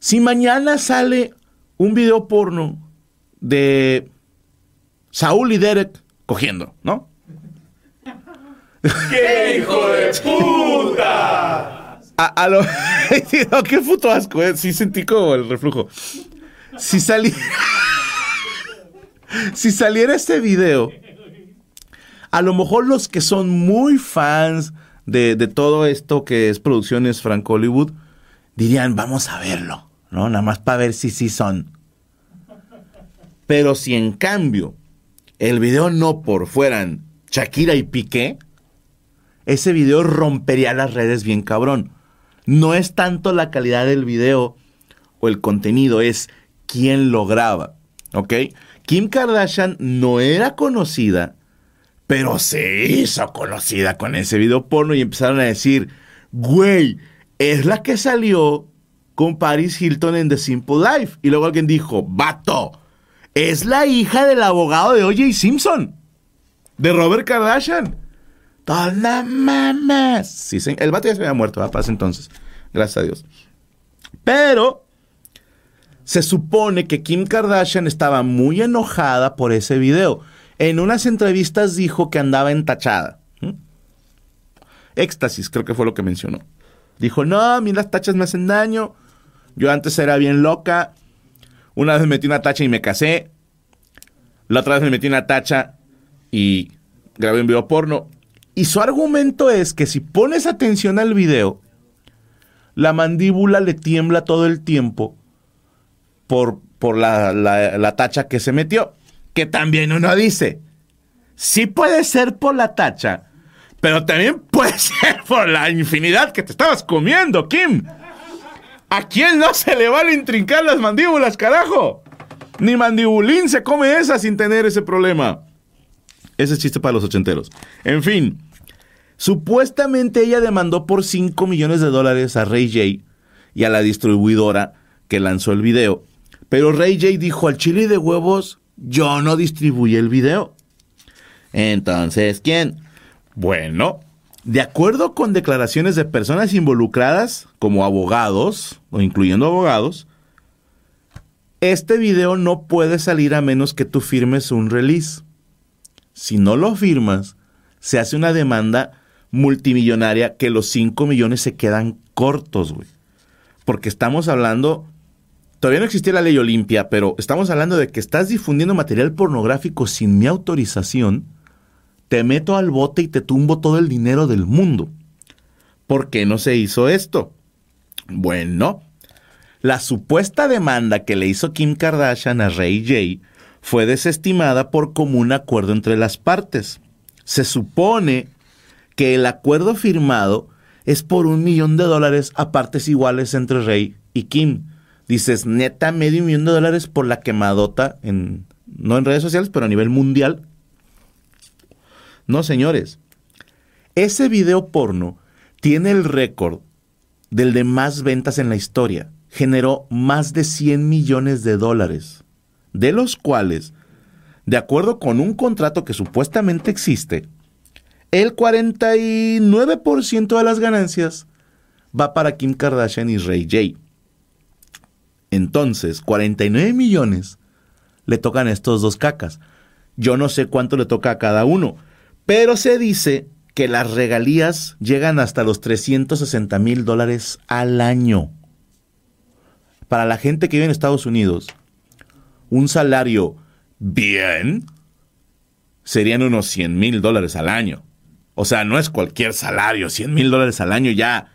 Si mañana sale un video porno de Saúl y Derek cogiendo, ¿no? ¡Qué hijo de puta! A, lo... qué puto asco, ¿eh? Sí sentí como el reflujo. Si saliera... si saliera este video, a lo mejor los que son muy fans de, de todo esto que es producciones Frank Hollywood, dirían, vamos a verlo, ¿no? Nada más para ver si sí son. Pero si en cambio el video no por fueran Shakira y Piqué, ese video rompería las redes bien cabrón. No es tanto la calidad del video o el contenido, es quién lo graba. ¿Ok? Kim Kardashian no era conocida, pero se hizo conocida con ese video porno y empezaron a decir, güey, es la que salió con Paris Hilton en The Simple Life. Y luego alguien dijo, vato, es la hija del abogado de O.J. Simpson, de Robert Kardashian. ¡Toda mames! Sí, el vato ya se había muerto, a paz entonces. Gracias a Dios. Pero se supone que Kim Kardashian estaba muy enojada por ese video. En unas entrevistas dijo que andaba entachada. Éxtasis, creo que fue lo que mencionó. Dijo, no, a mí las tachas me hacen daño. Yo antes era bien loca. Una vez me metí una tacha y me casé. La otra vez me metí una tacha y grabé un video porno. Y su argumento es que si pones atención al video, la mandíbula le tiembla todo el tiempo por, por la, la, tacha que se metió. Que también uno dice, sí puede ser por la tacha, pero también puede ser por la infinidad que te estabas comiendo, Kim. ¿A quién no se le van a intrincar las mandíbulas, carajo? Ni mandibulín se come esa sin tener ese problema. Ese es chiste para los ochenteros. En fin, supuestamente ella demandó por 5 millones de dólares a Ray J y a la distribuidora que lanzó el video. Pero Ray J dijo al chile de huevos, yo no distribuí el video. Entonces, ¿quién? Bueno, de acuerdo con declaraciones de personas involucradas, como abogados, o incluyendo abogados, este video no puede salir a menos que tú firmes un release. Si no lo firmas, se hace una demanda multimillonaria que los 5 millones se quedan cortos, güey. Porque estamos hablando, todavía no existía la ley Olimpia, pero estamos hablando de que estás difundiendo material pornográfico sin mi autorización te meto al bote y te tumbo todo el dinero del mundo. ¿Por qué no se hizo esto? Bueno, la supuesta demanda que le hizo Kim Kardashian a Ray J fue desestimada por común acuerdo entre las partes. Se supone que el acuerdo firmado es por un millón de dólares a partes iguales entre Ray y Kim. Dices, neta, medio millón de dólares por la quemadota en, no en redes sociales, pero a nivel mundial. No, señores. Ese video porno tiene el récord del de más ventas en la historia. Generó más de 100 millones de dólares, de los cuales, de acuerdo con un contrato que supuestamente existe, el 49% de las ganancias va para Kim Kardashian y Ray J. Entonces, 49 millones le tocan a estos dos cacas. Yo no sé cuánto le toca a cada uno pero se dice que las regalías llegan hasta los 360 mil dólares al año. Para la gente que vive en Estados Unidos, un salario bien serían unos 100 mil dólares al año. O sea, no es cualquier salario, 100 mil dólares al año ya,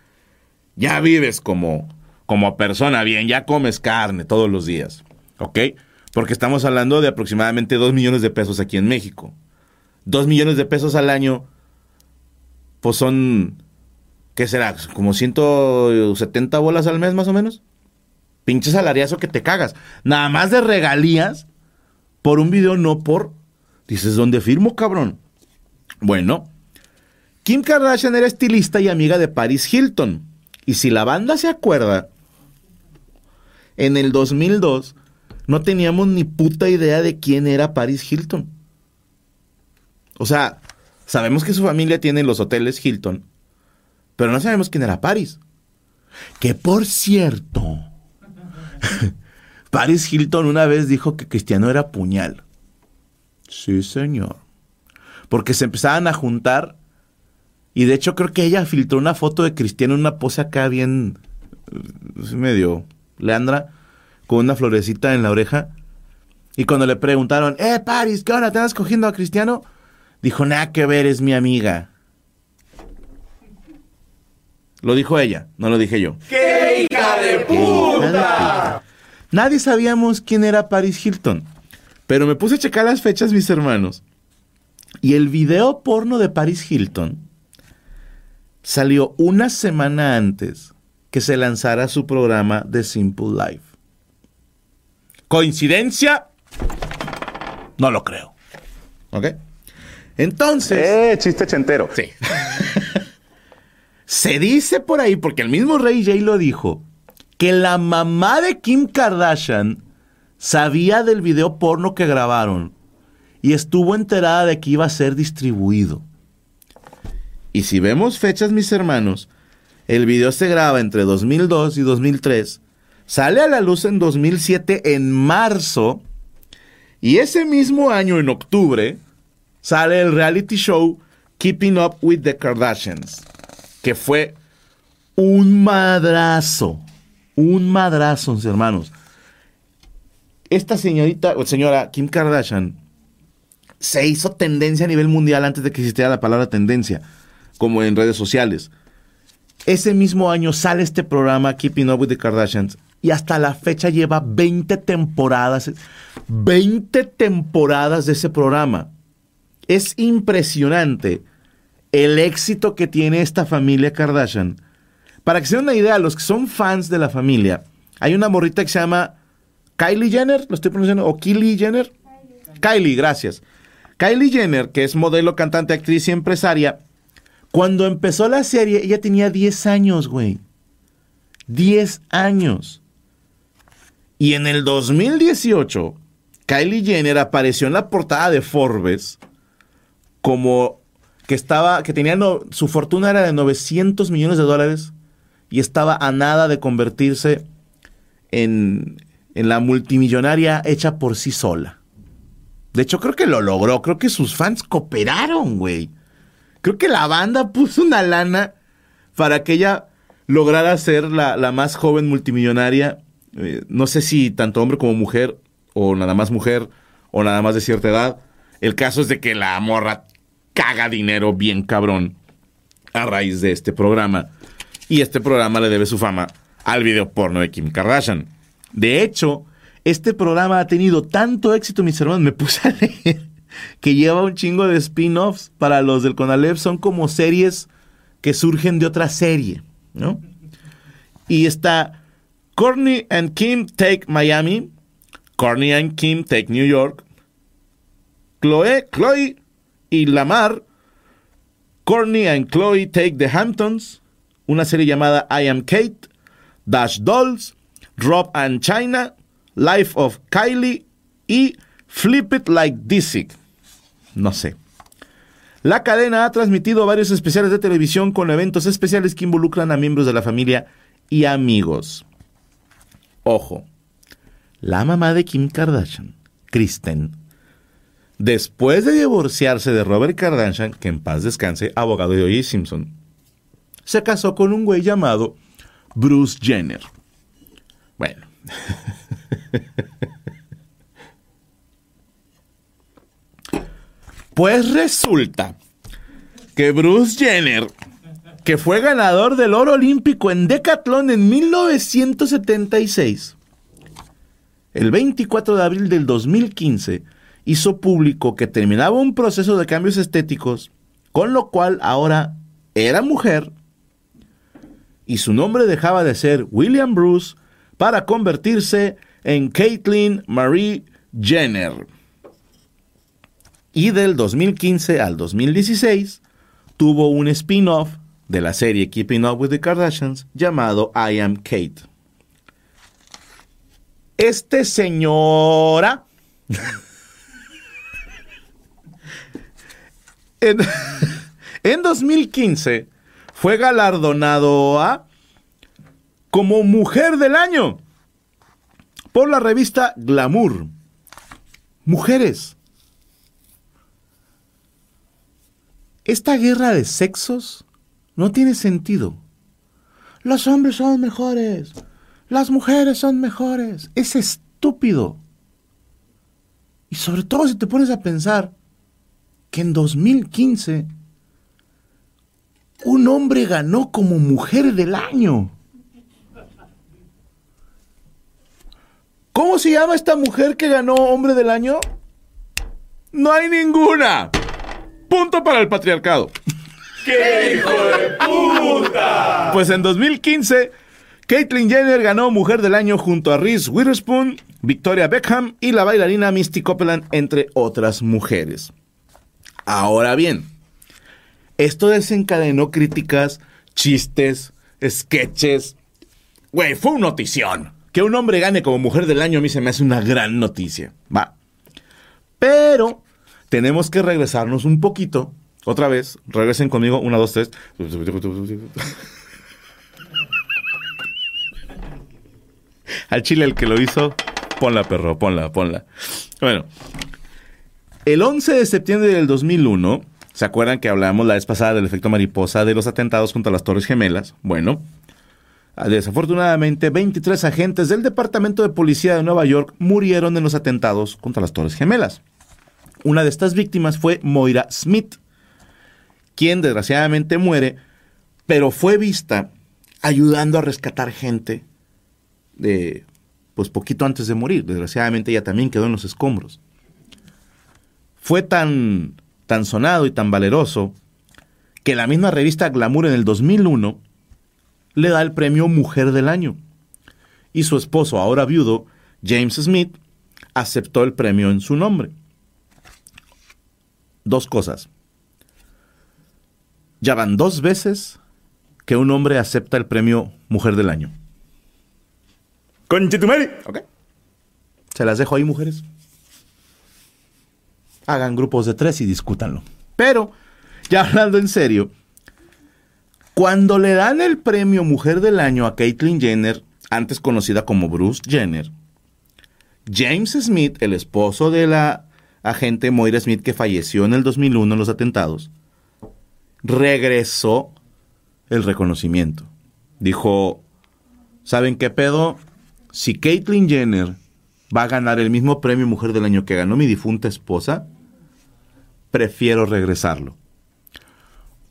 ya vives como, como persona bien, ya comes carne todos los días, ¿ok? Porque estamos hablando de aproximadamente 2 millones de pesos aquí en México. Dos millones de pesos al año, pues son, ¿qué será? Como 170 bolas al mes más o menos. Pinche salariazo que te cagas. Nada más de regalías por un video, no por... Dices, ¿dónde firmo, cabrón? Bueno, Kim Kardashian era estilista y amiga de Paris Hilton. Y si la banda se acuerda, en el 2002 no teníamos ni puta idea de quién era Paris Hilton. O sea, sabemos que su familia tiene los hoteles Hilton, pero no sabemos quién era Paris. Que por cierto, Paris Hilton una vez dijo que Cristiano era puñal. Sí, señor. Porque se empezaban a juntar. Y de hecho creo que ella filtró una foto de Cristiano en una pose acá bien eh, medio Leandra, con una florecita en la oreja. Y cuando le preguntaron, eh, Paris, ¿qué onda? ¿Te estás cogiendo a Cristiano? Dijo, nada que ver, es mi amiga. Lo dijo ella, no lo dije yo. ¡Qué hija de puta! Nadie sabíamos quién era Paris Hilton. Pero me puse a checar las fechas, mis hermanos. Y el video porno de Paris Hilton salió una semana antes que se lanzara su programa de Simple Life. ¿Coincidencia? No lo creo. ¿Ok? Entonces. ¡Eh, chiste chentero! Sí. se dice por ahí, porque el mismo Rey J lo dijo, que la mamá de Kim Kardashian sabía del video porno que grabaron y estuvo enterada de que iba a ser distribuido. Y si vemos fechas, mis hermanos, el video se graba entre 2002 y 2003, sale a la luz en 2007 en marzo y ese mismo año en octubre sale el reality show Keeping Up with the Kardashians, que fue un madrazo, un madrazo, mis hermanos. Esta señorita, o señora Kim Kardashian, se hizo tendencia a nivel mundial antes de que existiera la palabra tendencia, como en redes sociales. Ese mismo año sale este programa Keeping Up with the Kardashians y hasta la fecha lleva 20 temporadas. 20 temporadas de ese programa. Es impresionante el éxito que tiene esta familia Kardashian. Para que se den una idea, los que son fans de la familia, hay una morrita que se llama Kylie Jenner, lo estoy pronunciando, o Kylie Jenner. Kylie, gracias. Kylie Jenner, que es modelo, cantante, actriz y empresaria, cuando empezó la serie, ella tenía 10 años, güey. 10 años. Y en el 2018, Kylie Jenner apareció en la portada de Forbes como que estaba, que tenía, su fortuna era de 900 millones de dólares y estaba a nada de convertirse en, en la multimillonaria hecha por sí sola. De hecho, creo que lo logró. Creo que sus fans cooperaron, güey. Creo que la banda puso una lana para que ella lograra ser la, la más joven multimillonaria. Eh, no sé si tanto hombre como mujer, o nada más mujer, o nada más de cierta edad. El caso es de que la morra caga dinero bien cabrón a raíz de este programa. Y este programa le debe su fama al video porno de Kim Kardashian. De hecho, este programa ha tenido tanto éxito, mis hermanos, me puse a leer que lleva un chingo de spin-offs para los del Conalep. Son como series que surgen de otra serie, ¿no? Y está Courtney and Kim Take Miami, Courtney and Kim Take New York, Chloe, Chloe y Lamar, Courtney and Chloe Take the Hamptons, una serie llamada I Am Kate, Dash Dolls, Rob and China, Life of Kylie y Flip It Like Dizzy. No sé. La cadena ha transmitido varios especiales de televisión con eventos especiales que involucran a miembros de la familia y amigos. Ojo, la mamá de Kim Kardashian, Kristen, después de divorciarse de Robert Kardashian, que en paz descanse, abogado de O.J. Simpson, se casó con un güey llamado Bruce Jenner. Bueno. Pues resulta que Bruce Jenner, que fue ganador del oro olímpico en Decathlon en 1976, el 24 de abril del 2015 hizo público que terminaba un proceso de cambios estéticos, con lo cual ahora era mujer y su nombre dejaba de ser William Bruce para convertirse en Caitlyn Marie Jenner. Y del 2015 al 2016 tuvo un spin-off de la serie Keeping Up with the Kardashians llamado I Am Kate. Este señora en, en 2015 fue galardonado a como Mujer del Año por la revista Glamour. Mujeres. Esta guerra de sexos no tiene sentido. Los hombres son mejores. Las mujeres son mejores. Es estúpido. Y sobre todo si te pones a pensar que en 2015 un hombre ganó como mujer del año. ¿Cómo se llama esta mujer que ganó hombre del año? No hay ninguna. Punto para el patriarcado. ¡Qué hijo de puta! Pues en 2015, Caitlyn Jenner ganó Mujer del Año junto a Reese Witherspoon, Victoria Beckham y la bailarina Misty Copeland, entre otras mujeres. Ahora bien, esto desencadenó críticas, chistes, sketches. Güey, fue una notición. Que un hombre gane como mujer del año a mí se me hace una gran noticia. Va. Pero tenemos que regresarnos un poquito. Otra vez, regresen conmigo. Una, dos, tres. Al chile el que lo hizo, ponla, perro, ponla, ponla. Bueno, el 11 de septiembre del 2001, ¿se acuerdan que hablábamos la vez pasada del efecto mariposa de los atentados contra las Torres Gemelas? Bueno, desafortunadamente 23 agentes del Departamento de Policía de Nueva York murieron en los atentados contra las Torres Gemelas. Una de estas víctimas fue Moira Smith, quien desgraciadamente muere, pero fue vista ayudando a rescatar gente de pues poquito antes de morir. Desgraciadamente ella también quedó en los escombros. Fue tan tan sonado y tan valeroso que la misma revista Glamour en el 2001 le da el premio Mujer del Año. Y su esposo, ahora viudo, James Smith, aceptó el premio en su nombre. Dos cosas. Ya van dos veces que un hombre acepta el premio Mujer del Año. Conchetumari. ¿Ok? Se las dejo ahí, mujeres. Hagan grupos de tres y discútanlo. Pero, ya hablando en serio, cuando le dan el premio Mujer del Año a Caitlyn Jenner, antes conocida como Bruce Jenner, James Smith, el esposo de la agente Moira Smith que falleció en el 2001 en los atentados, regresó el reconocimiento. Dijo, ¿saben qué pedo? Si Caitlyn Jenner va a ganar el mismo premio Mujer del Año que ganó mi difunta esposa, prefiero regresarlo.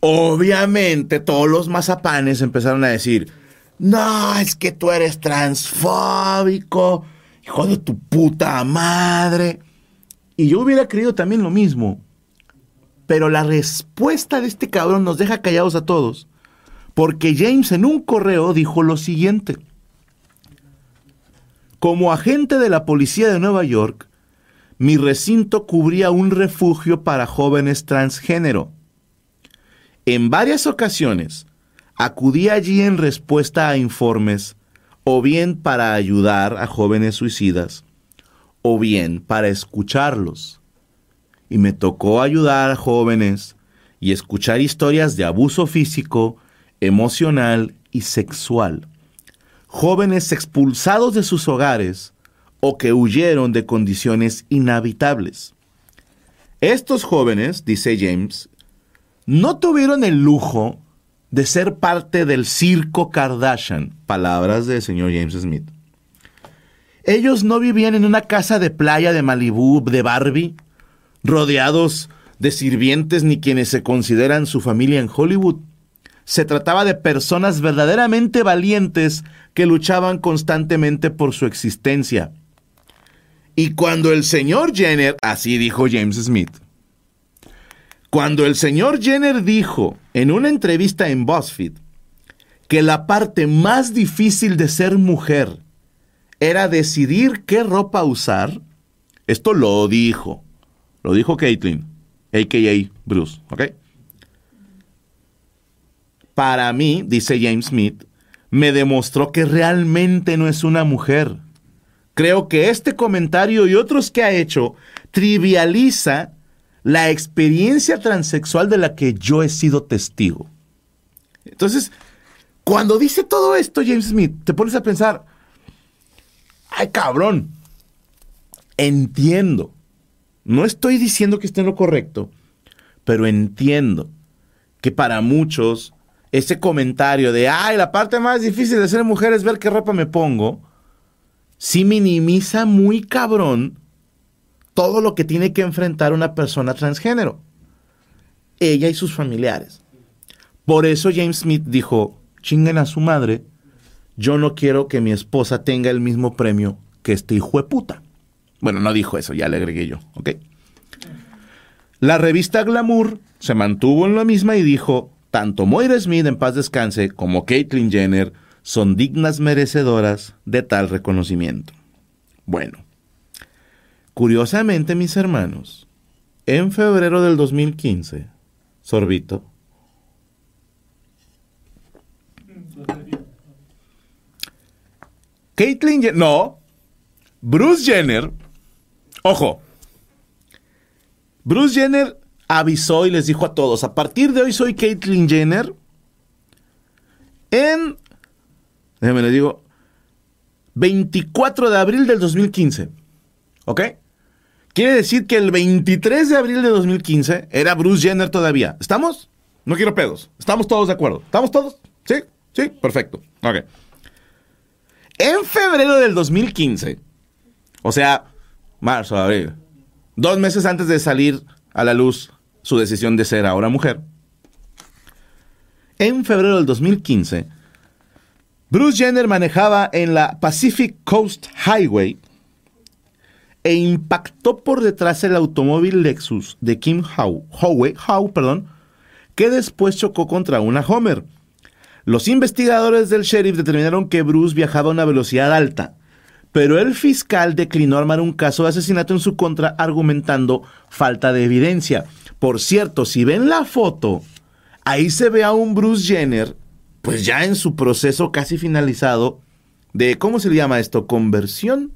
Obviamente todos los mazapanes empezaron a decir, no, es que tú eres transfóbico, hijo de tu puta madre. Y yo hubiera creído también lo mismo. Pero la respuesta de este cabrón nos deja callados a todos. Porque James en un correo dijo lo siguiente. Como agente de la policía de Nueva York, mi recinto cubría un refugio para jóvenes transgénero. En varias ocasiones acudí allí en respuesta a informes, o bien para ayudar a jóvenes suicidas, o bien para escucharlos. Y me tocó ayudar a jóvenes y escuchar historias de abuso físico, emocional y sexual. Jóvenes expulsados de sus hogares o que huyeron de condiciones inhabitables. Estos jóvenes, dice James, no tuvieron el lujo de ser parte del circo Kardashian, palabras del señor James Smith. Ellos no vivían en una casa de playa de Malibú, de Barbie, rodeados de sirvientes ni quienes se consideran su familia en Hollywood. Se trataba de personas verdaderamente valientes que luchaban constantemente por su existencia. Y cuando el señor Jenner, así dijo James Smith, cuando el señor Jenner dijo en una entrevista en BuzzFeed que la parte más difícil de ser mujer era decidir qué ropa usar, esto lo dijo, lo dijo Caitlyn, a.k.a. Bruce, ¿ok? Para mí, dice James Smith, me demostró que realmente no es una mujer. Creo que este comentario y otros que ha hecho trivializa la experiencia transexual de la que yo he sido testigo. Entonces, cuando dice todo esto James Smith, te pones a pensar, ay cabrón, entiendo. No estoy diciendo que esté en lo correcto, pero entiendo que para muchos ese comentario de, ay, la parte más difícil de ser mujer es ver qué ropa me pongo, sí minimiza muy cabrón todo lo que tiene que enfrentar una persona transgénero. Ella y sus familiares. Por eso James Smith dijo, chinguen a su madre, yo no quiero que mi esposa tenga el mismo premio que este hijo de puta. Bueno, no dijo eso, ya le agregué yo, ¿ok? La revista Glamour se mantuvo en la misma y dijo, tanto Moira Smith en paz descanse como Caitlyn Jenner son dignas merecedoras de tal reconocimiento. Bueno, curiosamente mis hermanos, en febrero del 2015, Sorbito, Caitlyn Jenner, no, Bruce Jenner, ojo, Bruce Jenner avisó y les dijo a todos, a partir de hoy soy Caitlyn Jenner en, déjenme les digo, 24 de abril del 2015, ¿ok? Quiere decir que el 23 de abril de 2015 era Bruce Jenner todavía. ¿Estamos? No quiero pedos. ¿Estamos todos de acuerdo? ¿Estamos todos? ¿Sí? Sí, perfecto. Ok. En febrero del 2015, o sea, marzo, abril, dos meses antes de salir a la luz su decisión de ser ahora mujer, en febrero del 2015, Bruce Jenner manejaba en la Pacific Coast Highway e impactó por detrás el automóvil Lexus de Kim Howe, Howe, Howe perdón, que después chocó contra una Homer. Los investigadores del sheriff determinaron que Bruce viajaba a una velocidad alta, pero el fiscal declinó armar un caso de asesinato en su contra argumentando falta de evidencia. Por cierto, si ven la foto, ahí se ve a un Bruce Jenner, pues ya en su proceso casi finalizado de, ¿cómo se le llama esto? ¿Conversión?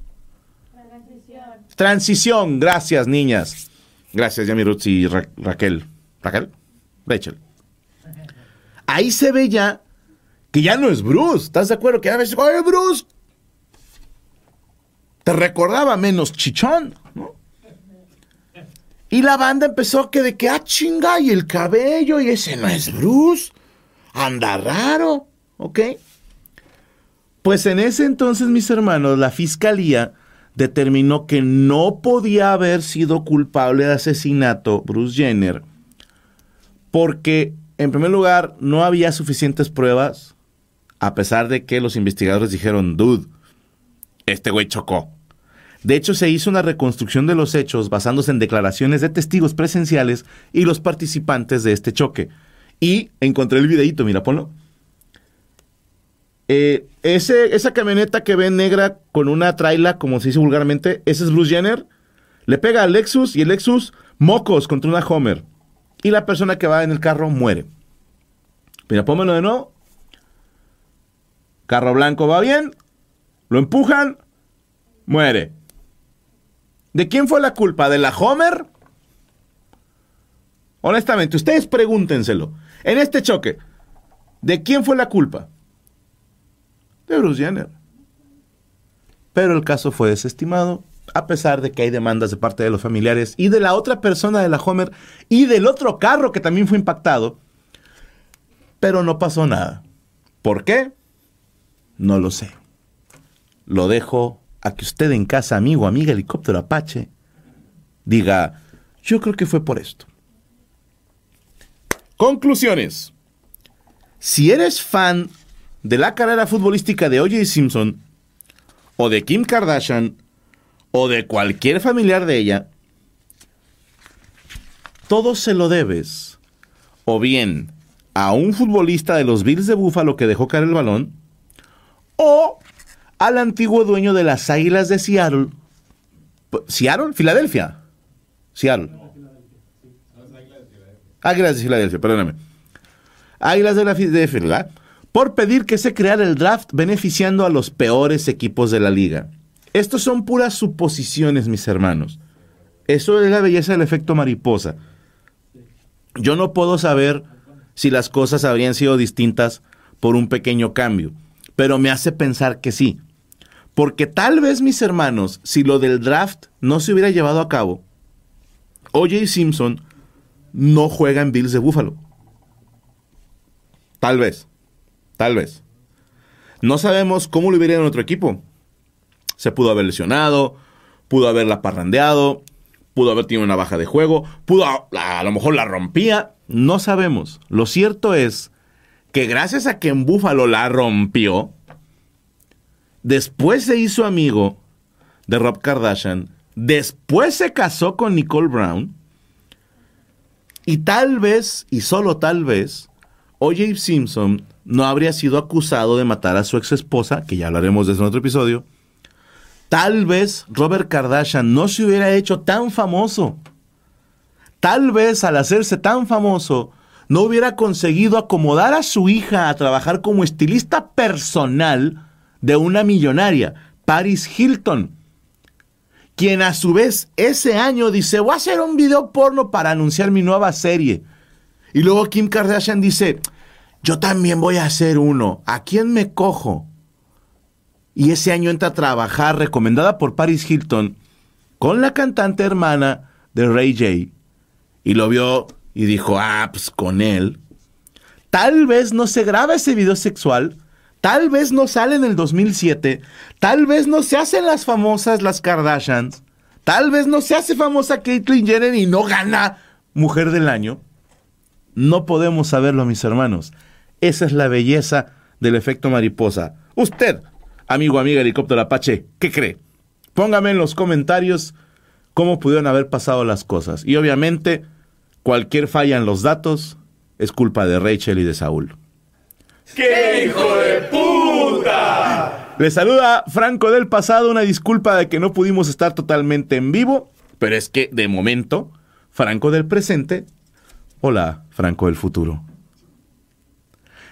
Transición. Transición, gracias niñas. Gracias, Yami Roots y Raquel. ¿Raquel? Rachel. Ahí se ve ya que ya no es Bruce. ¿Estás de acuerdo? Que a veces, oye, Bruce, te recordaba menos chichón, ¿no? Y la banda empezó que de que, ah, chinga, y el cabello, y ese no es Bruce. Anda raro, ¿ok? Pues en ese entonces, mis hermanos, la fiscalía determinó que no podía haber sido culpable de asesinato Bruce Jenner porque, en primer lugar, no había suficientes pruebas a pesar de que los investigadores dijeron, dude, este güey chocó. De hecho, se hizo una reconstrucción de los hechos basándose en declaraciones de testigos presenciales y los participantes de este choque. Y encontré el videito, mira, ponlo. Eh, ese, esa camioneta que ven negra con una traila, como se dice vulgarmente, ese es Bruce Jenner. Le pega al Lexus y el Lexus mocos contra una Homer. Y la persona que va en el carro muere. Mira, pónmelo de nuevo. Carro blanco va bien, lo empujan, muere. ¿De quién fue la culpa? ¿De la Homer? Honestamente, ustedes pregúntenselo. En este choque, ¿de quién fue la culpa? De Bruce Jenner. Pero el caso fue desestimado, a pesar de que hay demandas de parte de los familiares y de la otra persona de la Homer y del otro carro que también fue impactado. Pero no pasó nada. ¿Por qué? No lo sé. Lo dejo a que usted en casa, amigo, amiga, helicóptero Apache, diga, yo creo que fue por esto. Conclusiones. Si eres fan de la carrera futbolística de O.J. Simpson, o de Kim Kardashian, o de cualquier familiar de ella, todo se lo debes, o bien a un futbolista de los Bills de Buffalo que dejó caer el balón, o al antiguo dueño de las Águilas de Seattle. ¿Seattle? ¿Filadelfia? Seattle. Águilas de Filadelfia, perdóname. Águilas de la Filadelfia, Por pedir que se creara el draft beneficiando a los peores equipos de la liga. Estos son puras suposiciones, mis hermanos. Eso es la belleza del efecto mariposa. Yo no puedo saber si las cosas habrían sido distintas por un pequeño cambio pero me hace pensar que sí. Porque tal vez, mis hermanos, si lo del draft no se hubiera llevado a cabo, OJ Simpson no juega en Bills de Buffalo. Tal vez. Tal vez. No sabemos cómo lo hubiera en otro equipo. Se pudo haber lesionado, pudo haberla parrandeado, pudo haber tenido una baja de juego, pudo a, a lo mejor la rompía. No sabemos. Lo cierto es que gracias a que en Buffalo la rompió, después se hizo amigo de Rob Kardashian, después se casó con Nicole Brown, y tal vez, y solo tal vez, O.J. Simpson no habría sido acusado de matar a su ex esposa, que ya hablaremos de eso en otro episodio. Tal vez Robert Kardashian no se hubiera hecho tan famoso. Tal vez al hacerse tan famoso, no hubiera conseguido acomodar a su hija a trabajar como estilista personal de una millonaria, Paris Hilton, quien a su vez ese año dice, voy a hacer un video porno para anunciar mi nueva serie. Y luego Kim Kardashian dice, yo también voy a hacer uno. ¿A quién me cojo? Y ese año entra a trabajar, recomendada por Paris Hilton, con la cantante hermana de Ray J. Y lo vio y dijo, ah, pues con él. Tal vez no se graba ese video sexual, tal vez no sale en el 2007, tal vez no se hacen las famosas las Kardashians, tal vez no se hace famosa Caitlyn Jenner y no gana Mujer del Año. No podemos saberlo, mis hermanos. Esa es la belleza del efecto mariposa. Usted, amigo, amiga helicóptero Apache, ¿qué cree? Póngame en los comentarios cómo pudieron haber pasado las cosas. Y obviamente, cualquier falla en los datos es culpa de Rachel y de Saúl. ¡Qué hijo de puta! Le saluda Franco del pasado, una disculpa de que no pudimos estar totalmente en vivo, pero es que de momento, Franco del presente, hola, Franco del futuro.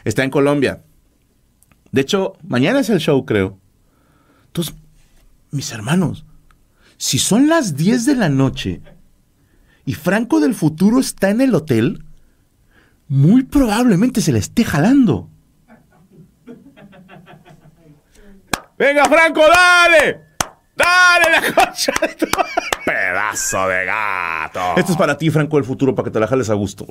Está en Colombia. De hecho, mañana es el show, creo. Entonces, mis hermanos, si son las 10 de la noche y Franco del futuro está en el hotel, muy probablemente se le esté jalando. Venga, Franco, dale. Dale la concha de tu... ¡Pedazo de gato! Esto es para ti, Franco del futuro, para que te la jales a gusto.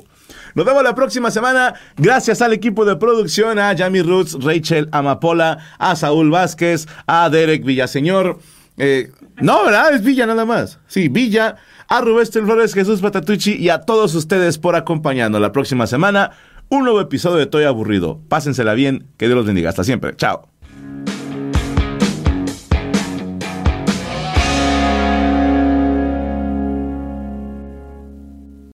Nos vemos la próxima semana. Gracias al equipo de producción, a Yami Roots, Rachel Amapola, a Saúl Vázquez, a Derek Villaseñor. Eh, no, ¿verdad? Es Villa nada más. Sí, Villa, a Rubén Flores, Jesús Patatucci y a todos ustedes por acompañarnos la próxima semana. Un nuevo episodio de Toy Aburrido. Pásensela bien, que Dios los bendiga. Hasta siempre. Chao.